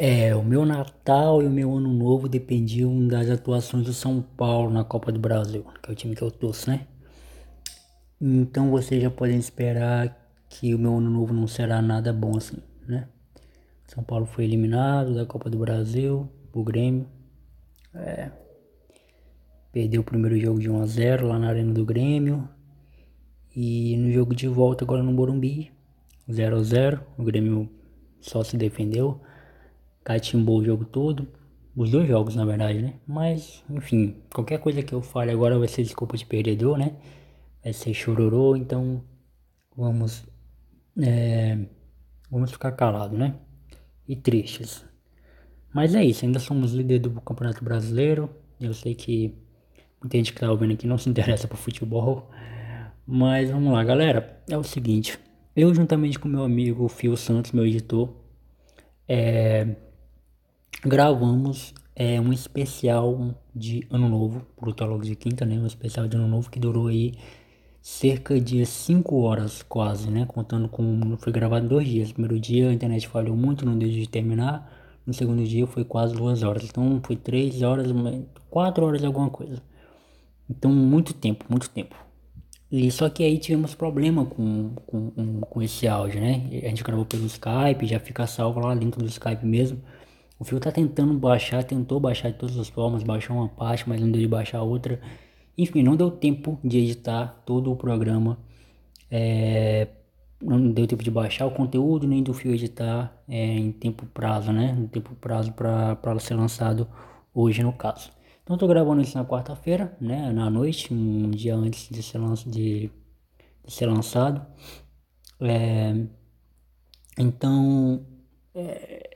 É, o meu Natal e o meu Ano Novo dependiam das atuações do São Paulo na Copa do Brasil, que é o time que eu torço, né? Então vocês já podem esperar que o meu Ano Novo não será nada bom assim, né? São Paulo foi eliminado da Copa do Brasil, o Grêmio. É, perdeu o primeiro jogo de 1 a 0 lá na Arena do Grêmio. E no jogo de volta agora no Morumbi, 0 a 0 o Grêmio só se defendeu catimbou o jogo todo. Os dois jogos, na verdade, né? Mas, enfim, qualquer coisa que eu fale agora vai ser desculpa de perdedor, né? Vai ser chororô, então vamos. É, vamos ficar calados, né? E tristes. Mas é isso, ainda somos líder do Campeonato Brasileiro. Eu sei que muita gente que tá ouvindo aqui não se interessa por futebol. Mas vamos lá, galera. É o seguinte. Eu, juntamente com meu amigo Fio Santos, meu editor, é, gravamos é, um especial de Ano Novo, pro Teólogo de Quinta, né? Um especial de Ano Novo que durou aí cerca de 5 horas quase, né? Contando com. Foi gravado dois dias. Primeiro dia a internet falhou muito, não deu de terminar. No segundo dia foi quase duas horas. Então foi três horas, quatro horas alguma coisa. Então muito tempo, muito tempo. E só que aí tivemos problema com, com, com esse áudio, né? A gente gravou pelo Skype, já fica salvo lá dentro do Skype mesmo. O Fio tá tentando baixar, tentou baixar de todas as formas, baixou uma parte, mas não deu de baixar outra. Enfim, não deu tempo de editar todo o programa. É, não deu tempo de baixar o conteúdo, nem do Fio editar é, em tempo prazo, né? Em tempo prazo para ser lançado hoje, no caso. Então, tô gravando isso na quarta-feira, né? Na noite, um dia antes de ser, lanç de, de ser lançado. É, então, é,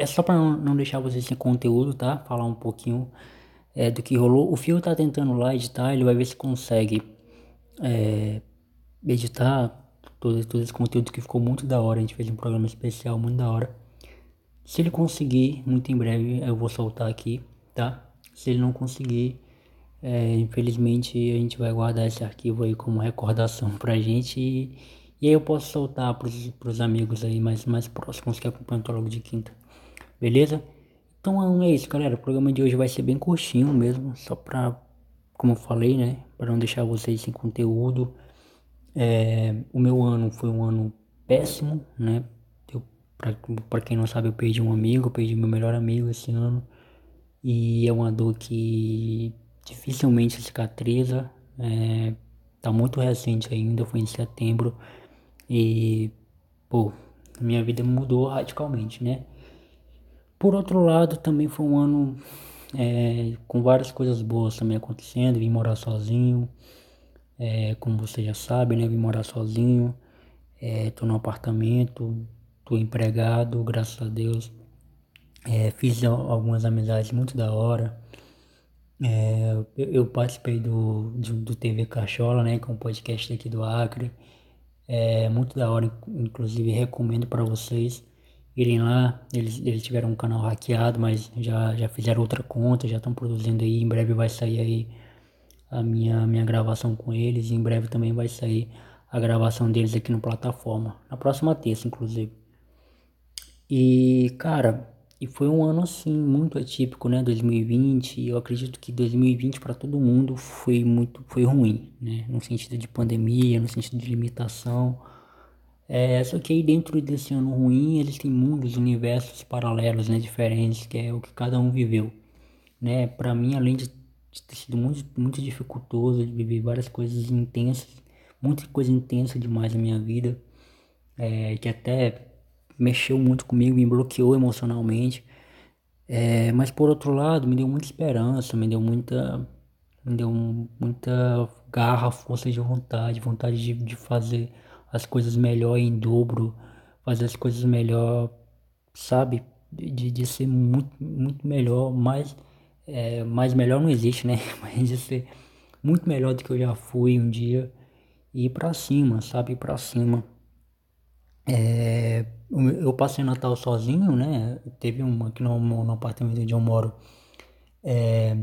é só para não, deixar vocês sem conteúdo, tá? Falar um pouquinho é, do que rolou. O Fio tá tentando lá editar, ele vai ver se consegue é, editar todo, todo esse conteúdo que ficou muito da hora. A gente fez um programa especial muito da hora. Se ele conseguir, muito em breve eu vou soltar aqui, tá? Se ele não conseguir, é, infelizmente a gente vai guardar esse arquivo aí como recordação pra gente e, e aí eu posso soltar pros, pros amigos aí mais, mais próximos que acompanham o logo de quinta. Beleza? Então é isso, galera. O programa de hoje vai ser bem curtinho mesmo, só pra, como eu falei, né? Para não deixar vocês sem conteúdo. É, o meu ano foi um ano péssimo, né? Eu, pra, pra quem não sabe, eu perdi um amigo, eu perdi meu melhor amigo esse ano. E é uma dor que dificilmente cicatriza. É, tá muito recente ainda, foi em setembro. E, pô, minha vida mudou radicalmente, né? Por outro lado, também foi um ano é, com várias coisas boas também acontecendo. Vim morar sozinho, é, como você já sabe, né? Vim morar sozinho, é, tô no apartamento, tô empregado, graças a Deus. É, fiz algumas amizades muito da hora. É, eu, eu, participei do, do, do, TV Cachola, né? Que é um podcast aqui do Acre. É muito da hora, inclusive recomendo para vocês irem lá. Eles, eles tiveram um canal hackeado, mas já, já fizeram outra conta, já estão produzindo aí. Em breve vai sair aí a minha, minha gravação com eles. E em breve também vai sair a gravação deles aqui no plataforma. Na próxima terça, inclusive. E, cara, e foi um ano assim muito atípico, né? 2020. Eu acredito que 2020 para todo mundo foi muito foi ruim, né? No sentido de pandemia, no sentido de limitação. É, só que aí dentro desse ano ruim, eles têm mundos, universos paralelos, né, diferentes, que é o que cada um viveu, né? Para mim, além de ter sido muito, muito dificultoso, de viver várias coisas intensas, muita coisa intensa demais na minha vida, é, que até mexeu muito comigo, me bloqueou emocionalmente. É, mas por outro lado, me deu muita esperança, me deu muita, me deu muita garra, força de vontade, vontade de, de fazer as coisas melhor em dobro, fazer as coisas melhor, sabe? De, de ser muito, muito melhor, mais, é, mais melhor não existe, né? Mas de ser muito melhor do que eu já fui um dia e ir pra cima, sabe? Ir pra cima. É, eu passei Natal sozinho, né? Teve um aqui no, no apartamento onde eu moro. É,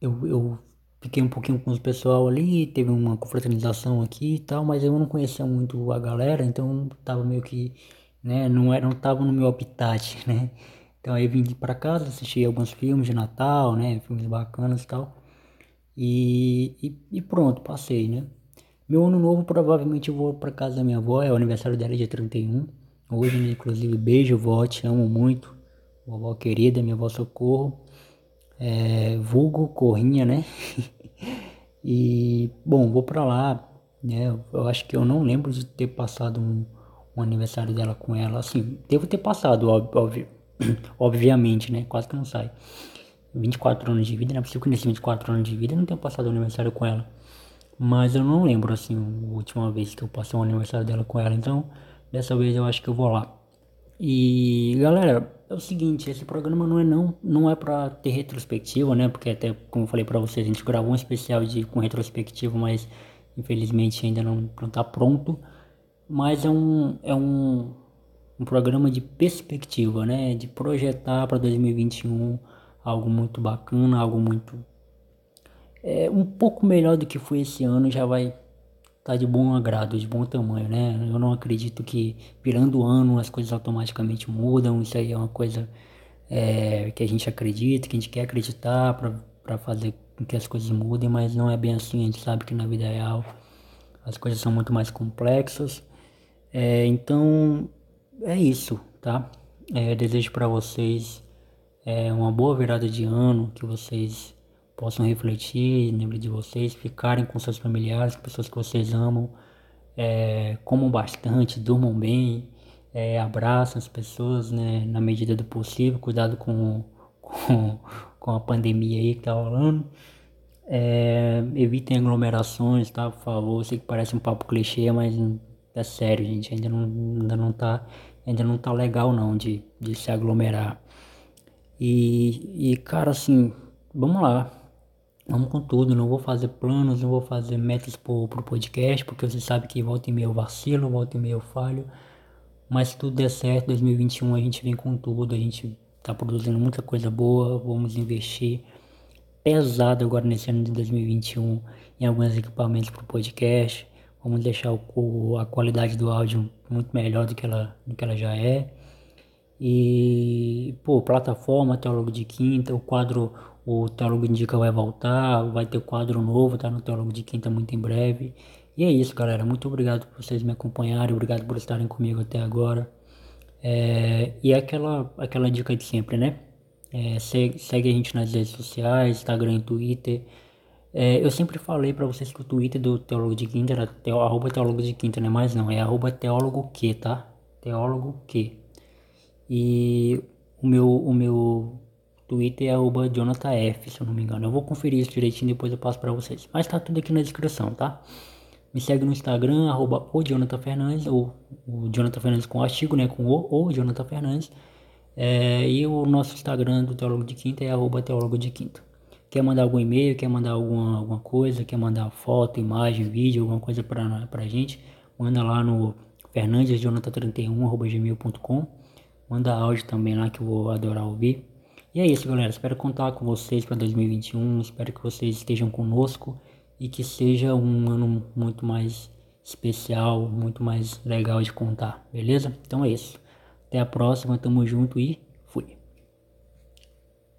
eu, eu Fiquei um pouquinho com os pessoal ali, teve uma confraternização aqui e tal, mas eu não conhecia muito a galera, então tava meio que né? Não era, não tava no meu habitat, né? Então aí vim para casa, assisti alguns filmes de Natal, né? Filmes bacanas e tal. E, e, e, pronto, passei, né? Meu ano novo provavelmente eu vou para casa da minha avó, é o aniversário dela dia 31. Hoje, inclusive, beijo, vó, te amo muito. Vovó querida, minha avó Socorro. É, vulgo Corrinha, né? e, bom, vou para lá, né? Eu acho que eu não lembro de ter passado um, um aniversário dela com ela. Assim, devo ter passado, óbvio, obviamente, né? Quase que não sai. 24 anos de vida, não é possível que nesses 24 anos de vida eu não tenha passado o aniversário com ela. Mas eu não lembro, assim, a última vez que eu passei o aniversário dela com ela. Então, dessa vez eu acho que eu vou lá. E, galera, é o seguinte, esse programa não é não, não é para ter retrospectiva, né? Porque até, como eu falei para vocês, a gente gravou um especial de, com retrospectiva, mas infelizmente ainda não, não tá pronto. Mas é um, é um, um programa de perspectiva, né? De projetar para 2021 algo muito bacana, algo muito é, um pouco melhor do que foi esse ano, já vai tá de bom agrado, de bom tamanho, né? Eu não acredito que virando o ano as coisas automaticamente mudam, isso aí é uma coisa é, que a gente acredita, que a gente quer acreditar para fazer com que as coisas mudem, mas não é bem assim, a gente sabe que na vida real as coisas são muito mais complexas. É, então é isso, tá? É, desejo para vocês é, uma boa virada de ano, que vocês possam refletir, lembre de vocês, ficarem com seus familiares, pessoas que vocês amam, é, comam bastante, durmam bem, é, abraçam as pessoas né, na medida do possível, cuidado com, com, com a pandemia aí que tá rolando. É, evitem aglomerações, tá? Por favor, eu sei que parece um papo clichê, mas é sério, gente, ainda não, ainda não tá, ainda não tá legal não de, de se aglomerar. E, e cara, assim, vamos lá. Vamos com tudo, não vou fazer planos, não vou fazer metas pro, pro podcast, porque você sabe que volta e meia eu vacilo, volta e meia eu falho. Mas se tudo der certo, 2021 a gente vem com tudo, a gente tá produzindo muita coisa boa, vamos investir pesado agora nesse ano de 2021 em alguns equipamentos pro podcast. Vamos deixar o, a qualidade do áudio muito melhor do que ela, do que ela já é. E, pô, plataforma Teólogo de Quinta, o quadro, o Teólogo Indica vai voltar, vai ter quadro novo, tá no Teólogo de Quinta muito em breve. E é isso, galera. Muito obrigado por vocês me acompanharem, obrigado por estarem comigo até agora. É, e é aquela, aquela dica de sempre, né? É, segue, a gente nas redes sociais, Instagram e Twitter. É, eu sempre falei para vocês que o Twitter do Teólogo de Quinta era arroba Teólogo de Quinta, não é mais não, é arroba Teólogo que, tá? Teólogo que. E o meu, o meu Twitter é arroba JonathanF, se eu não me engano. Eu vou conferir isso direitinho depois eu passo para vocês. Mas tá tudo aqui na descrição, tá? Me segue no Instagram, arroba o Jonathan Fernandes, ou o Jonathan Fernandes com artigo, né? Com o, o Jonathan Fernandes. É, e o nosso Instagram do Teólogo de Quinta é arroba Teólogo de Quinta. Quer mandar algum e-mail, quer mandar alguma, alguma coisa, quer mandar foto, imagem, vídeo, alguma coisa pra, pra gente, manda lá no fernandesjonathan31, gmail.com Manda áudio também lá que eu vou adorar ouvir. E é isso, galera. Espero contar com vocês para 2021. Espero que vocês estejam conosco e que seja um ano muito mais especial, muito mais legal de contar, beleza? Então é isso. Até a próxima, tamo junto e